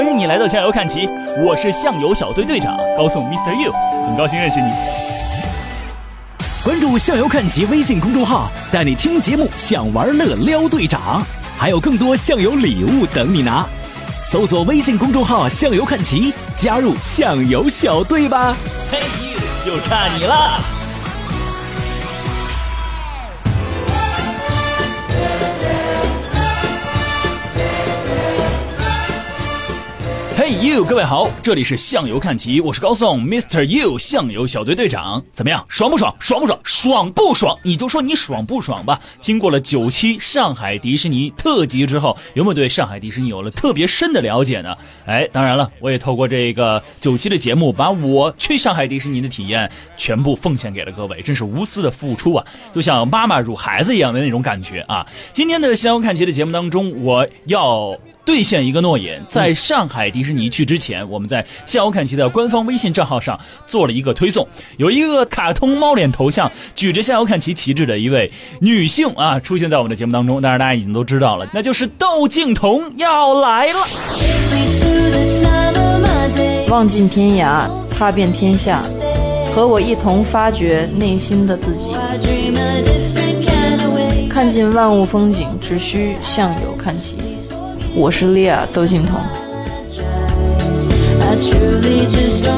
欢迎你来到向游看齐，我是向游小队队长高颂 Mr. You，很高兴认识你。关注向游看齐微信公众号，带你听节目，想玩乐撩队长，还有更多向游礼物等你拿。搜索微信公众号“向游看齐”，加入向游小队吧。嘿就差你了。，you，各位好，这里是向游看齐，我是高颂，Mr. You，向游小队队长，怎么样，爽不爽？爽不爽？爽不爽？你就说你爽不爽吧。听过了九期上海迪士尼特辑之后，有没有对上海迪士尼有了特别深的了解呢？哎，当然了，我也透过这个九期的节目，把我去上海迪士尼的体验全部奉献给了各位，真是无私的付出啊，就像妈妈乳孩子一样的那种感觉啊。今天的向游看齐的节目当中，我要。兑现一个诺言，在上海迪士尼去之前，我们在向游看齐的官方微信账号上做了一个推送，有一个卡通猫脸头像举着向游看齐旗帜的一位女性啊，出现在我们的节目当中。当然，大家已经都知道了，那就是窦靖童要来了。望尽天涯，踏遍天下，和我一同发掘内心的自己，看尽万物风景，只需向右看齐。我是利亚窦靖童。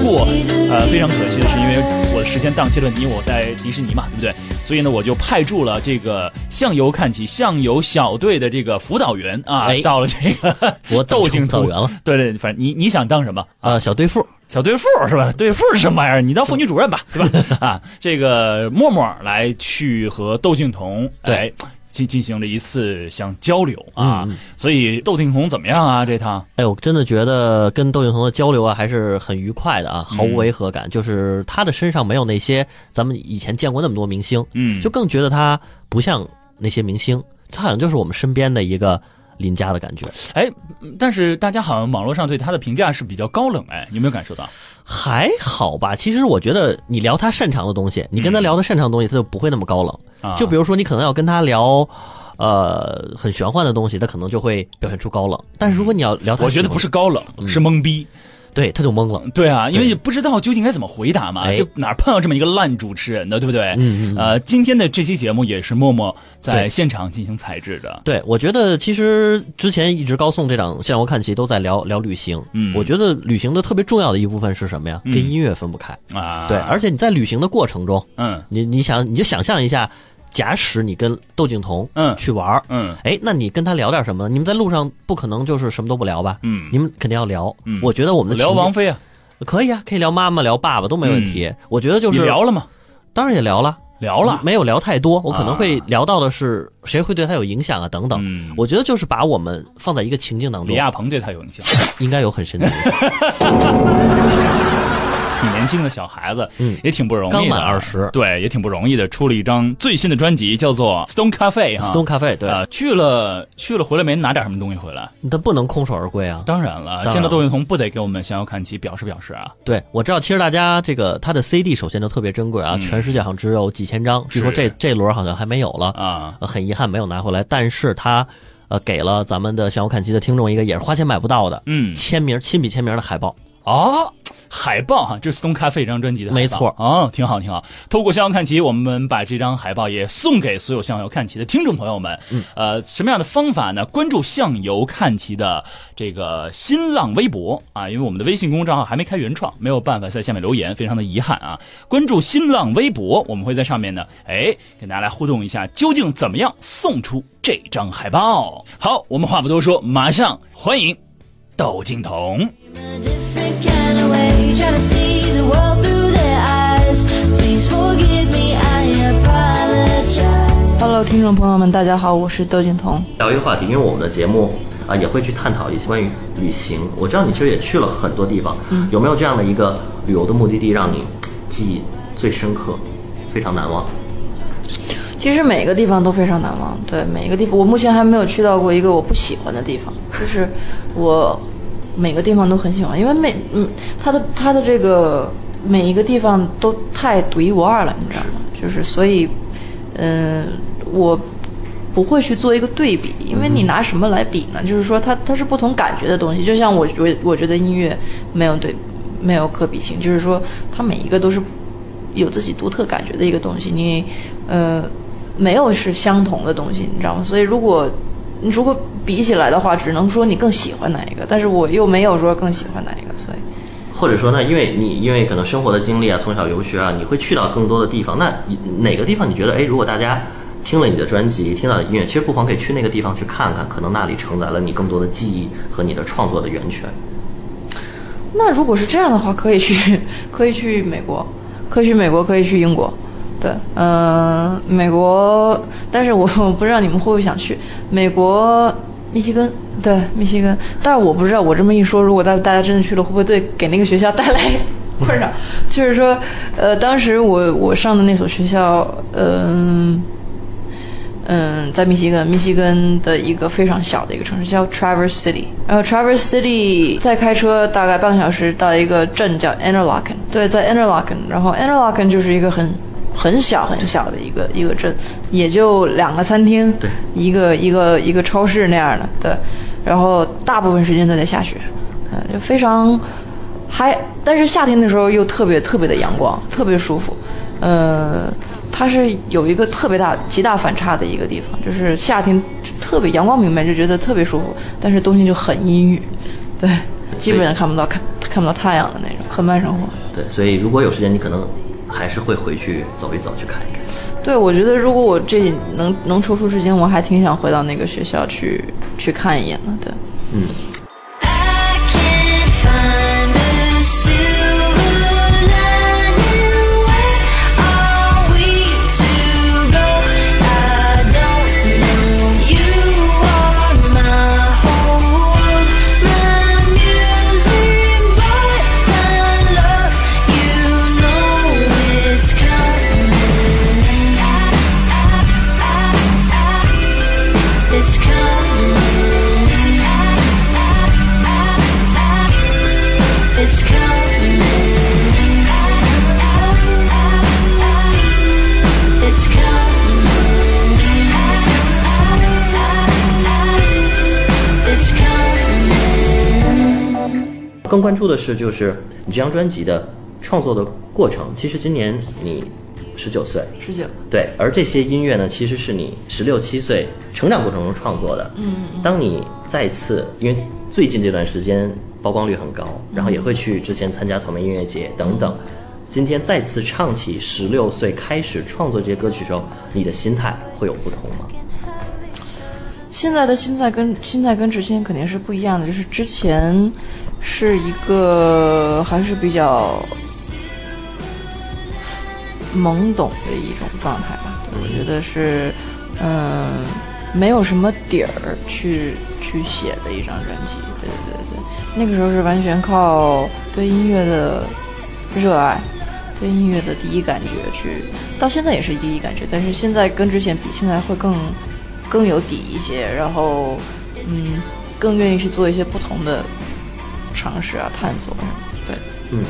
不，呃，非常可惜的是，因为我的时间档期了，你我在迪士尼嘛，对不对？所以呢，我就派驻了这个向游看齐向游小队的这个辅导员啊，到了这个我窦靖童辅导员了。对对，反正你你想当什么？呃，小队副，小队副是吧？队副是什么玩意儿？你当妇女主任吧，是吧？啊，这个默默来去和窦靖童来进进行了一次像交流啊，嗯所以窦靖童怎么样啊？这趟哎，我真的觉得跟窦靖童的交流啊，还是很愉快的啊，毫无违和感。就是他的身上没有那些咱们以前见过那么多明星，嗯，就更觉得他不像那些明星，他好像就是我们身边的一个邻家的感觉。哎，嗯但是大家好像网络上对他的评价是比较高冷，哎，有没有感受到？还好吧，其实我觉得你聊他擅长的东西，你跟他聊他擅长的东西，他就不会那么高冷。啊，就比如说你可能要跟他聊。呃，很玄幻的东西，他可能就会表现出高冷。但是如果你要聊他，我觉得不是，高冷，嗯是懵逼。对，他就懵了。对啊，因为也不知道究竟该怎么回答嘛，哎就哪儿碰到这么一个烂主持人的，对不对？嗯嗯嗯呃，今天的这期节目也是默默在现场进行采制的。对，我觉得其实之前一直高颂这档向我看齐都在聊聊旅行。嗯我觉得旅行的特别重要的一部分是什么呀？嗯跟音乐分不开。啊，对，而且你在旅行的过程中，嗯你你想你就想象一下，假使你跟窦靖童嗯去玩儿，嗯哎，那你跟他聊点什么呢？你们在路上不可能就是什么都不聊吧？嗯，你们肯定要聊。嗯我觉得我们的聊王菲啊，可以啊，可以聊妈妈、聊爸爸都没问题。我觉得就你是聊了吗？当然也聊了，聊了，没有聊太多。我可能会啊聊到的是谁会对他有影响啊，等等。嗯我觉得就是把我们放在一个情境当中，李亚鹏对他有影响，应该有很深的影响。挺年轻的小孩子，嗯也挺不容易的，刚满二十对，也挺不容易的，出了一张最新的专辑，叫做 Stone Cafe 哈 Stone Cafe 对，啊，去了去了回来没拿点什么东西回来？他不能空手而归啊。当然了，然见到窦靖童不得给我们向游看齐表示表示啊？对，我知道，其实大家这个他的 CD 首先就特别珍贵啊，嗯全世界好像只有几千张，据说这这轮好像还没有了，啊，呃很遗憾没有拿回来。但是他呃给了咱们的向我看齐的听众一个也是花钱买不到的嗯，签名亲笔签名的海报。哦，海报哈，这是 Stone Cafe 这张专辑的没错哦，挺好挺好。透过向游看齐，我们把这张海报也送给所有向游看齐的听众朋友们。嗯，呃，什么样的方法呢？关注向游看齐的这个新浪微博啊，因为我们的微信公众账号还没开原创，没有办法在下面留言，非常的遗憾啊。关注新浪微博，我们会在上面呢，哎，跟大家来互动一下，究竟怎么样送出这张海报？好，我们话不多说，马上欢迎窦靖童。Hello，听众朋友们，大家好，我是窦靖童。聊一个话题，因为我们的节目啊也会去探讨一些关于旅行。我知道你其实也去了很多地方，嗯有没有这样的一个旅游的目的地让你记忆最深刻、非常难忘？其实每个地方都非常难忘，对每一个地方，我目前还没有去到过一个我不喜欢的地方，就是我每个地方都很喜欢，因为每嗯，它的它的这个每一个地方都太独一无二了，你知道吗？就是所以，嗯，我不会去做一个对比，因为你拿什么来比呢？就是说它它是不同感觉的东西，就像我觉我觉得音乐没有对没有可比性，就是说它每一个都是有自己独特感觉的一个东西，你呃没有是相同的东西，你知道吗？所以如果你如果比起来的话，只能说你更喜欢哪一个，但是我又没有说更喜欢哪一个，所以。或者说呢，因为你因为可能生活的经历啊，从小游学啊，你会去到更多的地方。那你哪个地方你觉得，哎，如果大家听了你的专辑，听到的音乐，其实不妨可以去那个地方去看看，可能那里承载了你更多的记忆和你的创作的源泉。那如果是这样的话，可以去，可以去美国，可以去美国，可以去英国。对，嗯、美国，但是我我不知道你们会不会想去美国密西根，对，密西根。但是我不知道，我这么一说，如果大大家真的去了，会不会对给那个学校带来困扰？就是说，呃，当时我我上的那所学校，嗯、嗯，在密西根，密西根的一个非常小的一个城市叫 Traverse City，然后 Traverse City 再开车大概半个小时到一个镇叫 Interlaken，对，在 Interlaken，然后 Interlaken 就是一个很很小很小的一个一个镇，也就两个餐厅，对一个一个一个超市那样的，对，然后大部分时间都在下雪，嗯，就非常还，但是夏天的时候又特别特别的阳光，特别舒服。呃，它是有一个特别大、极大反差的一个地方，就是夏天特别阳光明媚，就觉得特别舒服，但是冬天就很阴郁，对，基本上看不到看看不到太阳的那种，很慢生活。对，所以如果有时间，你可能还是会回去走一走，去看一看。对，我觉得如果我这能能抽出时间，我还挺想回到那个学校去去看一眼的。对，嗯，更关注的是，就是你这张专辑的创作的过程。其实今年你十九岁，十九。对，而这些音乐呢，其实是你十六七岁成长过程中创作的。嗯嗯当你再次，因为最近这段时间曝光率很高，然后也会去之前参加草莓音乐节等等。今天再次唱起十六岁开始创作这些歌曲的时候，你的心态会有不同吗？现在的心态跟心态跟之前肯定是不一样的，就是之前是一个还是比较懵懂的一种状态吧。我觉得是，嗯，没有什么底儿去去写的一张专辑。对对对对，那个时候是完全靠对音乐的热爱。对音乐的第一感觉去，到现在也是第一感觉，但是现在跟之前比，现在会更更有底一些，然后嗯，更愿意去做一些不同的尝试啊、探索什么。对，嗯，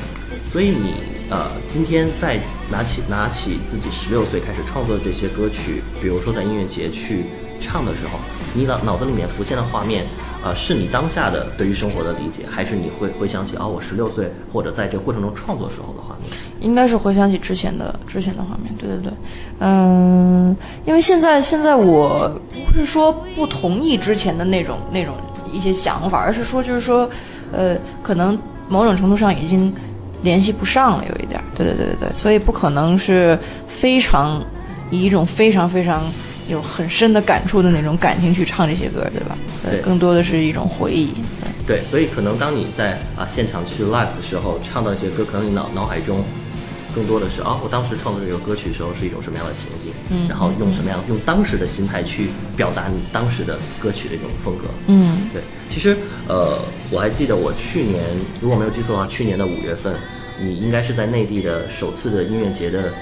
所以你呃，今天在拿起拿起自己十六岁开始创作的这些歌曲，比如说在音乐节去唱的时候，你脑脑子里面浮现的画面，呃，是你当下的对于生活的理解，还是你会回想起啊，我十六岁或者在这个过程中创作时候的画面？应该是回想起之前的之前的画面。对对对，嗯，因为现在现在我不是说不同意之前的那种那种一些想法，而是说就是说，呃，可能某种程度上已经联系不上了，有一点儿。对对对对对，所以不可能是非常以一种非常非常有很深的感触的那种感情去唱这些歌，对吧？对更多的是一种回忆。对对，所以可能当你在啊现场去 live 的时候唱到这些歌，可能你脑脑海中更多的是啊，我当时创作这个歌曲的时候是一种什么样的情景，嗯然后用什么样用当时的心态去表达你当时的歌曲的一种风格。嗯对，其实呃，我还记得我去年如果没有记错的话，去年的五月份，你应该是在内地的首次的音乐节的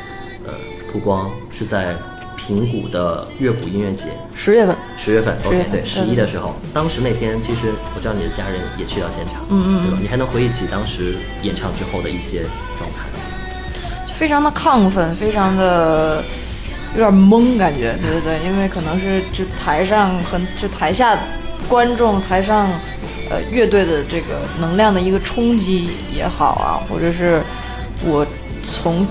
呃曝光是在平谷的乐谷音乐节。十月份。十月份 10，OK，月份对，十对一的时候，当时那天其实我知道你的家人也去到现场，嗯嗯对你还能回忆起当时演唱之后的一些状态？非常的亢奋，非常的有点懵感觉，对对对，因为可能是就台上和就台下观众台上呃乐队的这个能量的一个冲击也好啊，或者是我从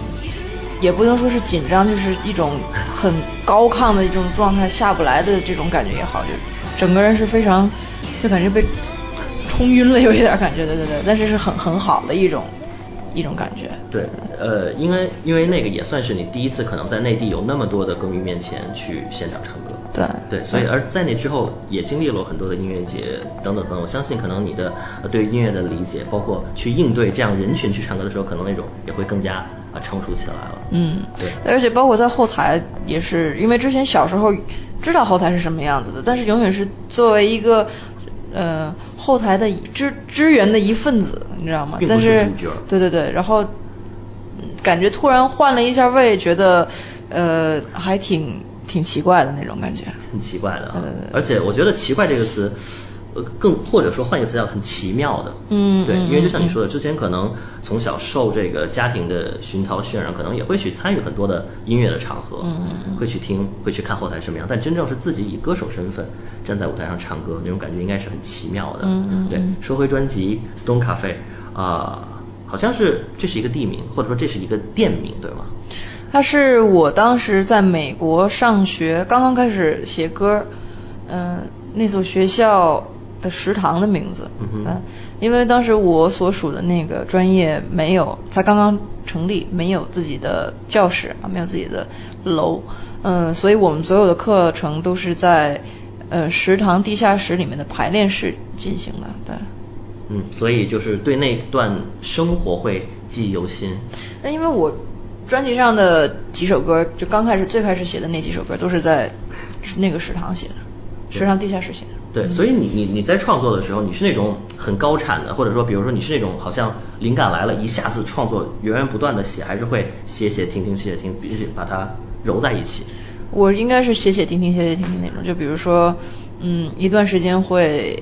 也不能说是紧张，就是一种很高亢的一种状态下不来的这种感觉也好，就整个人是非常就感觉被冲晕了，有一点感觉，对对对，但是是很很好的一种一种感觉。对，呃，因为因为那个也算是你第一次可能在内地有那么多的歌迷面前去现场唱歌。对对，所以而在那之后也经历了很多的音乐节等等等等，我相信可能你的呃对于音乐的理解，包括去应对这样人群去唱歌的时候，可能那种也会更加啊成熟起来了。嗯，对而且包括在后台也是，因为之前小时候知道后台是什么样子的，但是永远是作为一个呃后台的支支援的一份子，你知道吗？但是是主角对对对，然后嗯感觉突然换了一下位，觉得呃还挺挺奇怪的那种感觉。很奇怪的啊对对对，而且我觉得“奇怪”这个词，呃，更或者说换一个词叫很奇妙的，嗯对因为就像你嗯。说的，之前可能从小受这个家庭的熏陶渲染，可能也会去参与很多的音乐的场合，嗯会去听，会去看后台什么样，但真正是自己以歌手身份站在舞台上唱歌，那种感觉应该是很奇妙的，嗯嗯对嗯。说回专辑《Stone Cafe》啊、好像是这是一个地名，或者说这是一个店名，对吗？它是我当时在美国上学，刚刚开始写歌，嗯、那所学校的食堂的名字，嗯哼因为当时我所属的那个专业没有，才刚刚成立，没有自己的教室啊，没有自己的楼，嗯、所以我们所有的课程都是在呃食堂地下室里面的排练室进行的，对。嗯，所以就是对那段生活会记忆犹新。那因为我专辑上的几首歌，就刚开始最开始写的那几首歌，都是在那个食堂写的，食堂地下室写的。对，所以你你你在创作的时候，你是那种很高产的，或者说，比如说你是那种好像灵感来了，一下子创作源源不断的写，还是会写写停停写写停，必须把它揉在一起。我应该是写写停停写写停停那种，就比如说，嗯，一段时间会，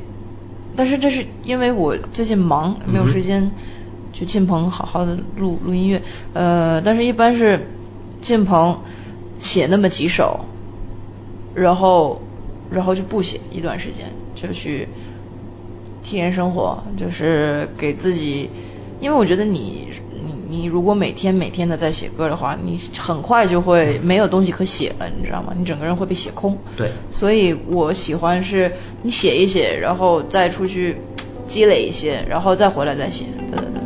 但是这是因为我最近忙，没有时间去进棚好好的录录音乐，呃，但是一般是进棚写那么几首，然后然后就不写一段时间，就去体验生活，就是给自己，因为我觉得你你你如果每天每天的在写歌的话，你很快就会没有东西可写了，你知道吗？你整个人会被写空。对所以我喜欢是你写一写，然后再出去积累一些，然后再回来再写。对对对。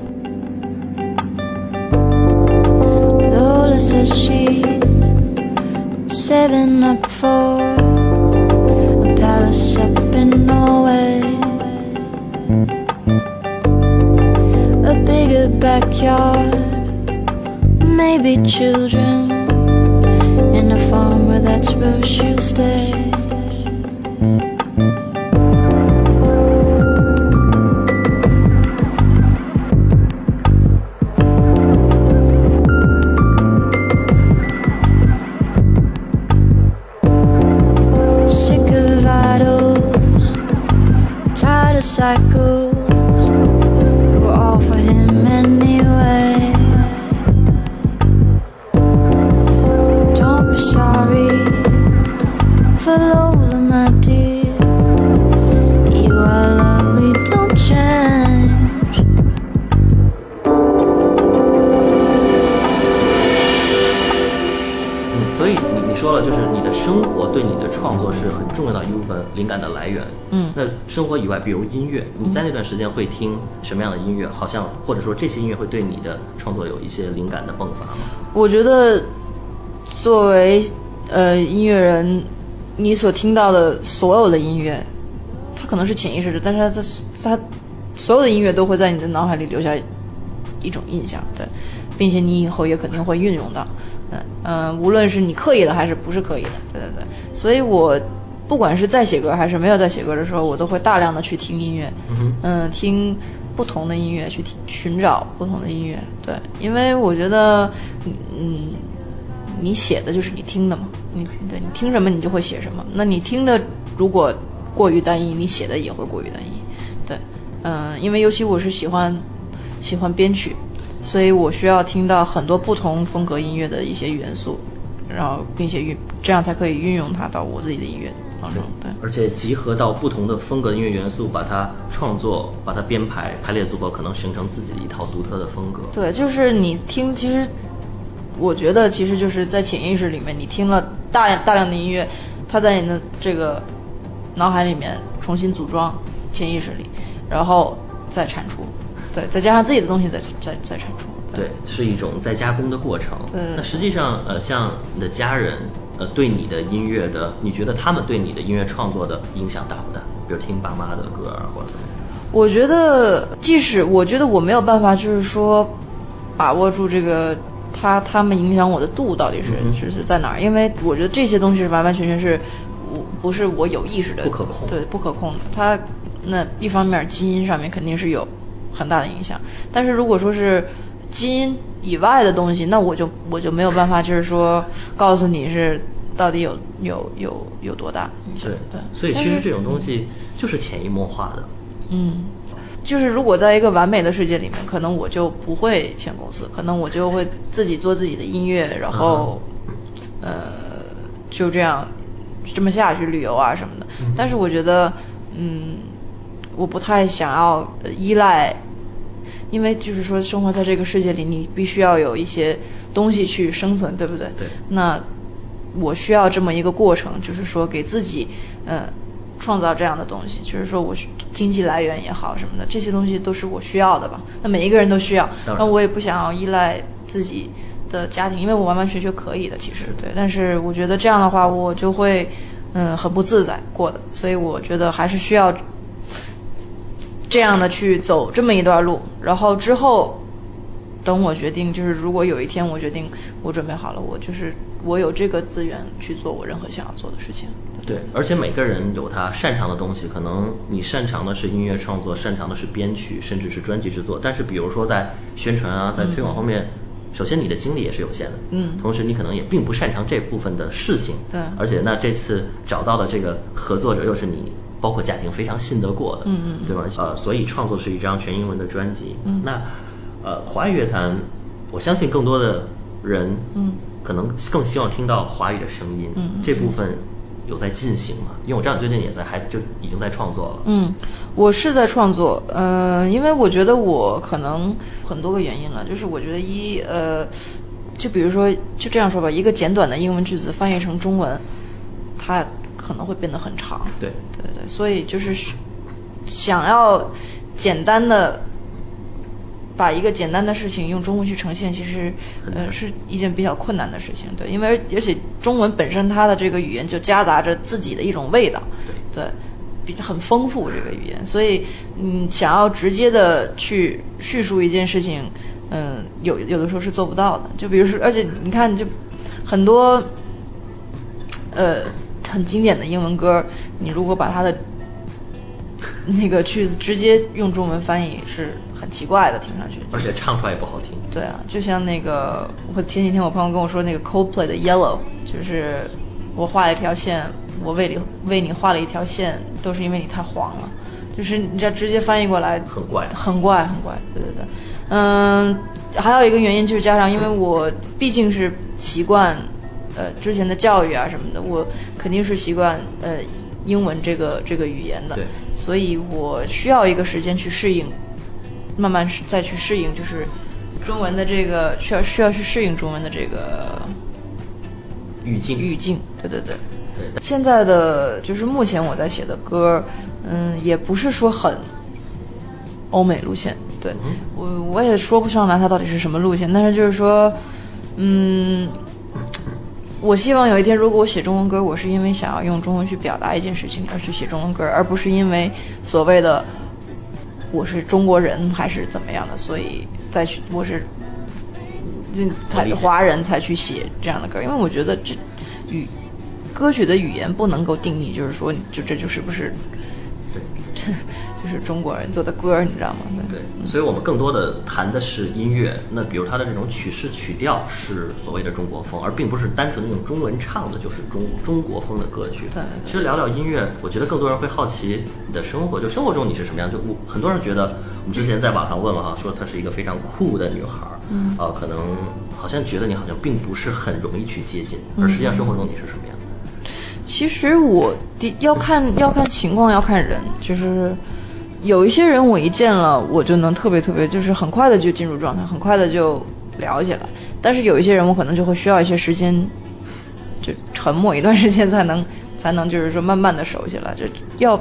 Lola says she's saving up for palace up in Norway. A bigger backyard, maybe children, and a farm where that's where she'll stay. 生活以外，比如音乐，你在那段时间会听什么样的音乐？好像或者说这些音乐会对你的创作有一些灵感的迸发吗？我觉得作为呃音乐人，你所听到的所有的音乐，它可能是潜意识的，但是它在它所有的音乐都会在你的脑海里留下一种印象，对，并且你以后也肯定会运用到，嗯嗯、呃无论是你刻意的还是不是刻意的，对对对，所以我。不管是在写歌还是没有在写歌的时候，我都会大量的去听音乐，嗯听不同的音乐，去听寻找不同的音乐，对，因为我觉得，嗯，你写的就是你听的嘛，你对你听什么你就会写什么，那你听的如果过于单一，你写的也会过于单一，对，嗯，因为尤其我是喜欢喜欢编曲，所以我需要听到很多不同风格音乐的一些元素，然后并且运这样才可以运用它到我自己的音乐对，而且集合到不同的风格音乐元素，把它创作、把它编排、排列组合，可能形成自己的一套独特的风格。对，就是你听，其实我觉得其实就是在潜意识里面，你听了大大量的音乐，它在你的这个脑海里面重新组装潜意识里，然后再产出，对，再加上自己的东西再再再产出。对，是一种再加工的过程。对那实际上，呃，像你的家人，呃，对你的音乐的，你觉得他们对你的音乐创作的影响大不大？比如听爸妈的歌啊，或者怎么样？我觉得，即使我觉得我没有办法，就是说把握住这个他他们影响我的度到底是、嗯是是在哪儿，因为我觉得这些东西是完完全全是我不是我有意识的，不可控对，不可控的。它那一方面基因上面肯定是有很大的影响，但是如果说是基因以外的东西，那我就我就没有办法，就是说告诉你是到底有有有有多大影响，对，所以其实这种东西就是潜移默化的。嗯，就是如果在一个完美的世界里面，可能我就不会签公司，可能我就会自己做自己的音乐，然后、呃就这样这么下去旅游啊什么的。但是我觉得，嗯，我不太想要呃依赖。因为就是说，生活在这个世界里，你必须要有一些东西去生存，对不对？对那我需要这么一个过程，就是说给自己，呃，创造这样的东西，就是说我需经济来源也好什么的，这些东西都是我需要的吧。那每一个人都需要，那我也不想要依赖自己的家庭，因为我完完全全可以的，其实对。但是我觉得这样的话，我就会嗯很不自在过的，所以我觉得还是需要这样的去走这么一段路，然后之后等我决定，就是如果有一天我决定我准备好了，我就是我有这个资源去做我任何想要做的事情。对，而且每个人有他擅长的东西，可能你擅长的是音乐创作，擅长的是编曲，甚至是专辑制作。但是比如说在宣传啊，在推广方面，首先你的精力也是有限的，嗯同时你可能也并不擅长这部分的事情，对而且那这次找到的这个合作者又是你。包括家庭非常信得过的，嗯嗯嗯对吧？呃，所以创作是一张全英文的专辑。嗯那呃，华语乐坛，我相信更多的人，嗯可能更希望听到华语的声音。嗯嗯这部分有在进行吗？因为我知道你最近也在，还就已经在创作了。嗯，我是在创作，呃，因为我觉得我可能很多个原因了，就是我觉得一呃，就比如说就这样说吧，一个简短的英文句子翻译成中文，它可能会变得很长。对对对，所以就是想要简单的把一个简单的事情用中文去呈现，其实呃是一件比较困难的事情。对，因为而且中文本身它的这个语言就夹杂着自己的一种味道。对。比较很丰富这个语言，所以嗯，想要直接的去叙述一件事情，嗯，有有的时候是做不到的。就比如说，而且你看，就很多呃很经典的英文歌，你如果把它的 那个句子直接用中文翻译，是很奇怪的，听上去。而且唱出来也不好听。对啊，就像那个，我前几天我朋友跟我说，那个 Coldplay 的 Yellow，就是我画了一条线，我为你为你画了一条线，都是因为你太黄了，就是你这直接翻译过来很怪很怪，很怪，对对对，嗯，还有一个原因就是加上，因为我毕竟是习惯，呃，之前的教育啊什么的，我肯定是习惯呃英文这个这个语言的，对所以我需要一个时间去适应，慢慢再去适应，就是中文的这个需要需要去适应中文的这个语境。语境，对对对。对现在的就是目前我在写的歌，嗯，也不是说很欧美路线，对、嗯我我也说不上来它到底是什么路线，但是就是说，嗯，我希望有一天如果我写中文歌，我是因为想要用中文去表达一件事情而去写中文歌，而不是因为所谓的我是中国人还是怎么样的，所以再去我是才华人才去写这样的歌，因为我觉得这语歌曲的语言不能够定义，就是说就这就是不是 就是中国人做的歌儿，你知道吗？对对，所以我们更多的谈的是音乐。那比如它的这种曲式曲调是所谓的中国风，而并不是单纯的用中文唱的，就是中中国风的歌曲。对对其实聊聊音乐，我觉得更多人会好奇你的生活，就生活中你是什么样？就我很多人觉得，我们之前在网上问了哈，说她是一个非常酷的女孩儿，嗯呃，可能好像觉得你好像并不是很容易去接近，而实际上生活中你是什么样的？其实我的要看要看情况，要看人，就是有一些人我一见了，我就能特别特别，就是很快的就进入状态，很快的就聊起来。但是有一些人，我可能就会需要一些时间，就沉默一段时间才能 才能就是说慢慢的熟起来，就要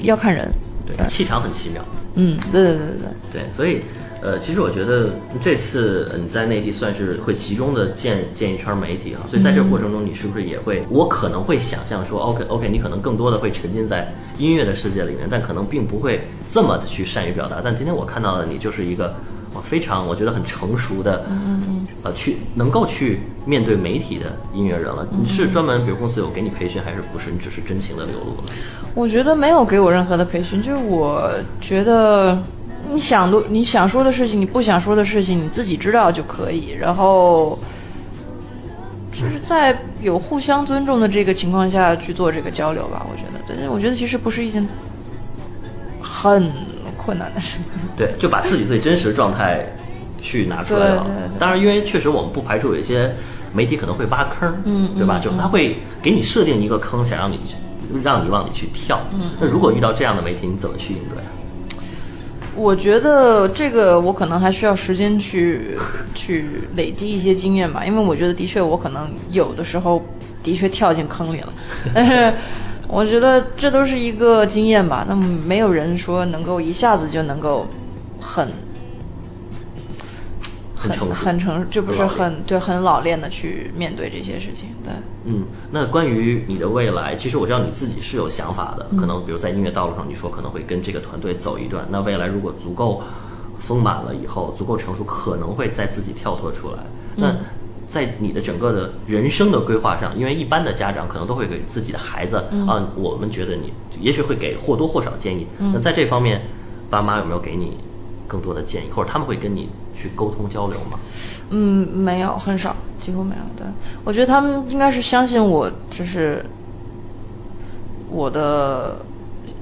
要看人。对，气场很奇妙。嗯，对对对对对。对，所以呃，其实我觉得这次你在内地算是会集中的见见一圈媒体啊，所以在这个过程中，你是不是也会？我可能会想象说，OK OK，你可能更多的会沉浸在音乐的世界里面，但可能并不会这么的去善于表达。但今天我看到的你就是一个。我非常，我觉得很成熟的，嗯嗯呃，去能够去面对媒体的音乐人了。你是专门，比如公司有给你培训，还是不是？你只是真情的流露了？我觉得没有给我任何的培训，就是我觉得你想录你想说的事情，你不想说的事情，你自己知道就可以。然后就是在有互相尊重的这个情况下去做这个交流吧。我觉得，但是我觉得其实不是一件很困难的事情。对，就把自己最真实的状态去拿出来了。对对对当然，因为确实我们不排除有一些媒体可能会挖坑，嗯对吧？嗯就是他会给你设定一个坑，想让你让你往里去跳。嗯那如果遇到这样的媒体，你怎么去应对？我觉得这个我可能还需要时间去 去累积一些经验吧，因为我觉得的确我可能有的时候的确跳进坑里了，但是我觉得这都是一个经验吧。那么没有人说能够一下子就能够很很成熟很成，就不是很对很老练的去面对这些事情。对，嗯，那关于你的未来，其实我知道你自己是有想法的，嗯可能比如在音乐道路上，你说可能会跟这个团队走一段。那未来如果足够丰满了以后，足够成熟，可能会再自己跳脱出来。那嗯在你的整个的人生的规划上，因为一般的家长可能都会给自己的孩子、嗯啊，我们觉得你也许会给或多或少建议。嗯那在这方面，爸妈有没有给你更多的建议，或者他们会跟你去沟通交流吗？嗯，没有，很少，几乎没有。对，我觉得他们应该是相信我，就是我的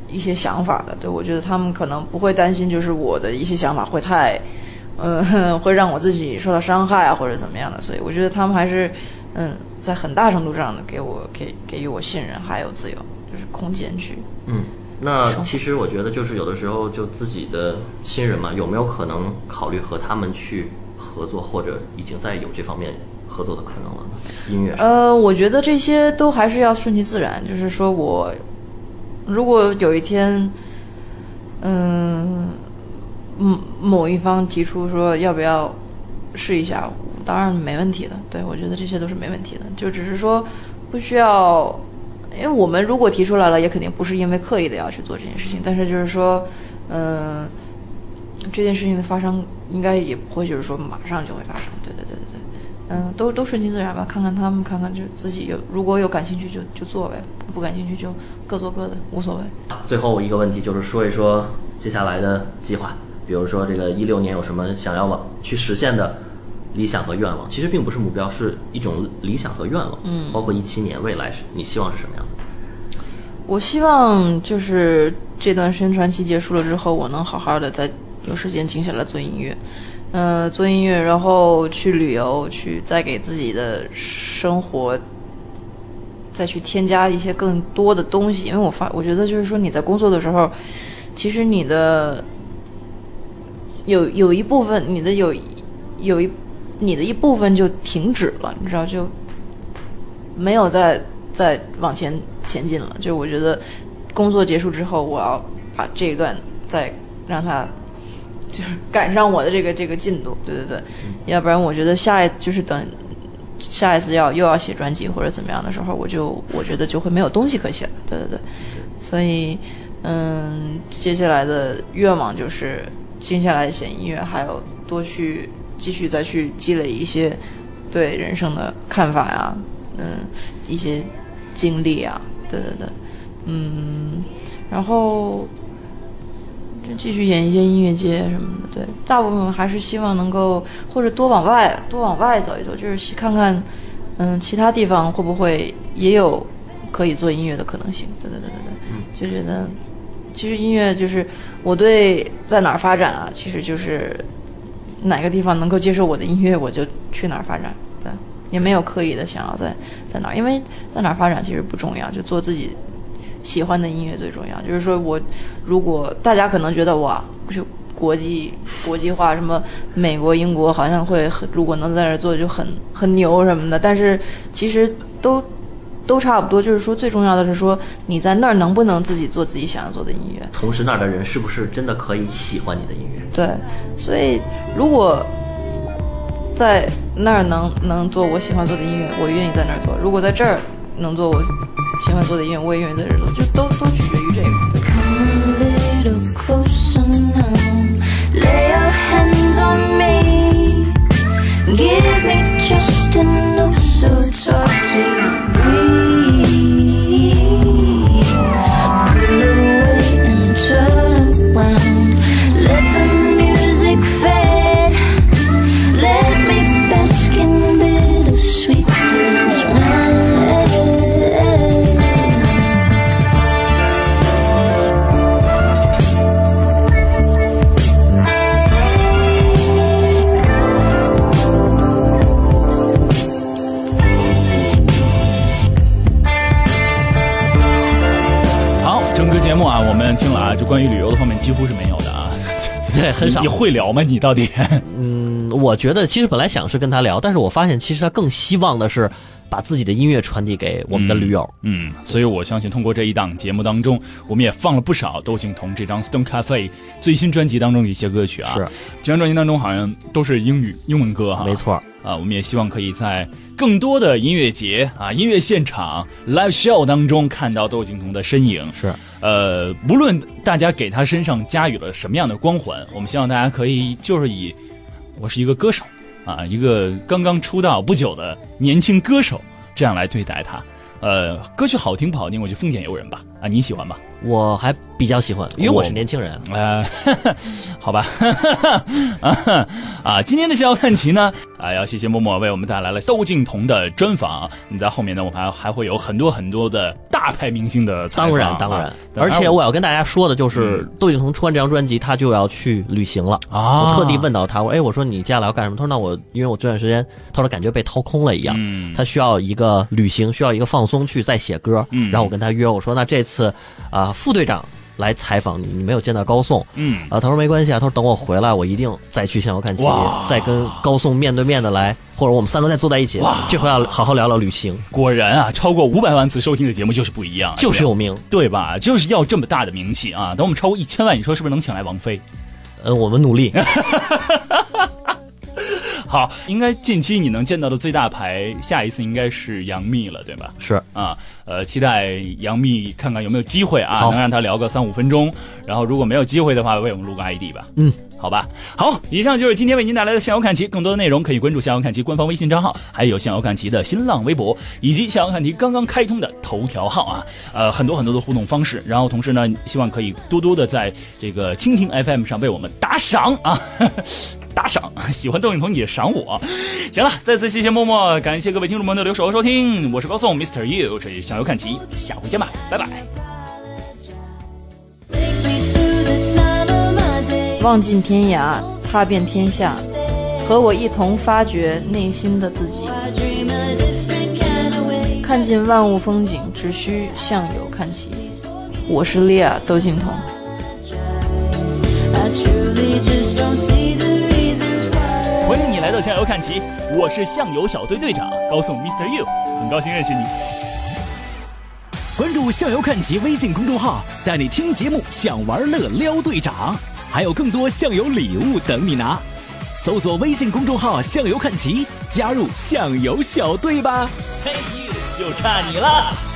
一些想法的。对，我觉得他们可能不会担心，就是我的一些想法会太，呃，会让我自己受到伤害啊，或者怎么样的。所以我觉得他们还是，嗯，在很大程度上的给我给给予我信任，还有自由，就是空间去。嗯，那其实我觉得就是有的时候就自己的亲人嘛，有没有可能考虑和他们去合作，或者已经在有这方面合作的可能了呢？音乐上，呃，我觉得这些都还是要顺其自然。就是说我如果有一天，嗯，某某一方提出说要不要试一下，当然没问题的。对我觉得这些都是没问题的，就只是说不需要。因为我们如果提出来了，也肯定不是因为刻意的要去做这件事情，但是就是说，嗯、这件事情的发生应该也不会就是说马上就会发生，对对对对对，嗯，都都顺其自然吧，看看他们，看看就自己有如果有感兴趣就就做呗，不感兴趣就各做各的，无所谓。最后一个问题就是说一说接下来的计划，比如说这个一六年有什么想要往去实现的理想和愿望？其实并不是目标，是一种理想和愿望。嗯包括一七年未来是你希望是什么样的？我希望就是这段宣传期结束了之后，我能好好的再有时间静下来做音乐，呃，做音乐，然后去旅游，去再给自己的生活再去添加一些更多的东西，因为我发我觉得就是说你在工作的时候，其实你的有有一部分你的有有一你的一部分就停止了，你知道就没有再再往前前进了。就我觉得工作结束之后，我要把这一段再让它就是赶上我的这个这个进度，对对对，要不然我觉得下一就是等下一次要又要写专辑或者怎么样的时候，我就我觉得就会没有东西可写了，对对对，所以嗯，接下来的愿望就是静下来写音乐，还有多去继续再去积累一些对人生的看法呀，嗯，一些经历啊，对对对，嗯，然后就继续演一些音乐节什么的。对，大部分还是希望能够或者多往外多往外走一走，就是看看，嗯，其他地方会不会也有可以做音乐的可能性。对对对对对，就觉得其实音乐就是我对在哪儿发展啊，其实就是哪个地方能够接受我的音乐，我就去哪儿发展。对，也没有刻意的想要在在哪儿，因为在哪儿发展其实不重要，就做自己喜欢的音乐最重要。就是说我如果大家可能觉得哇，就国际国际化，什么美国、英国好像会很，如果能在那儿做就很很牛什么的，但是其实都。都差不多，就是说最重要的是说你在那儿能不能自己做自己想要做的音乐。同时那儿的人是不是真的可以喜欢你的音乐？对，所以如果在那儿能能做我喜欢做的音乐，我愿意在那儿做；如果在这儿能做我喜欢做的音乐，我也愿意在这儿做，就都都取决于这个。对 Come a little closer now. Lay 很少你。会聊吗？你到底？嗯，我觉得其实本来想是跟他聊，但是我发现其实他更希望的是把自己的音乐传递给我们的驴友。嗯，所以我相信通过这一档节目当中，我们也放了不少窦靖童这张《Stone Cafe》最新专辑当中的一些歌曲啊。是，这张专辑当中好像都是英语英文歌哈。没错，啊，我们也希望可以在更多的音乐节啊、音乐现场、live show 当中看到窦靖童的身影。是呃，无论大家给他身上加予了什么样的光环，我们希望大家可以就是以我是一个歌手啊，一个刚刚出道不久的年轻歌手这样来对待他。呃，歌曲好听不好听，我就丰俭由人吧。啊，你喜欢吗？我还比较喜欢，因为我是年轻人。呃，好吧，啊 啊，今天的逍遥看齐呢，啊，要谢谢默默为我们带来了窦靖童的专访。你在后面呢，我们还还会有很多很多的大牌明星的采访。当然，当然啊，而且我要跟大家说的就是，窦靖童出完这张专辑，他就要去旅行了。啊我特地问到他，我说：“哎，我说你接下来要干什么？”他说：“那我因为我这段时间，他说感觉被掏空了一样，嗯他需要一个旅行，需要一个放松去再写歌。嗯然后我跟他约，我说：“那这次啊、副队长来采访你，你没有见到高颂。”嗯啊，他说没关系啊，他说等我回来，我一定再去向遥看齐，再跟高颂面对面的来，或者我们三个再坐在一起，这回要好好聊聊旅行，果然啊，超过五百万次收听的节目就是不一样，就是有名。对吧？就是要这么大的名气啊！等我们超过一千万，你说是不是能请来王菲？呃，我们努力。好，应该近期你能见到的最大牌，下一次应该是杨幂了，对吧？是啊，呃，期待杨幂看看有没有机会啊，能让她聊个三五分钟。然后如果没有机会的话，为我们录个 ID 吧。嗯，好吧。好，以上就是今天为您带来的向遥看齐，更多的内容可以关注向遥看齐官方微信账号，还有向遥看齐的新浪微博，以及向遥看齐刚刚开通的头条号啊。呃，很多很多的互动方式。然后同时呢，希望可以多多的在这个蜻蜓 FM 上为我们打赏啊。打赏，喜欢窦靖童你也赏我。行了，再次谢谢默默，感谢各位听众朋友的留守和收听，我是高颂 Mr. You，这里向游看齐，下回见吧，拜拜。望尽天涯，踏遍天下，和我一同发掘内心的自己，I dream a different kind of way. 看尽万物风景，只需向右看齐。我是莉亚窦靖童。I truly just don't see the reasons why. 欢迎你来到向游看齐，我是向游小队队长高颂 Mr. You，很高兴认识你。关注“向游看齐”微信公众号，带你听节目，想玩乐撩队长，还有更多相游礼物等你拿。搜索微信公众号“相游看齐”，加入相游小队吧。嘿，就差你了。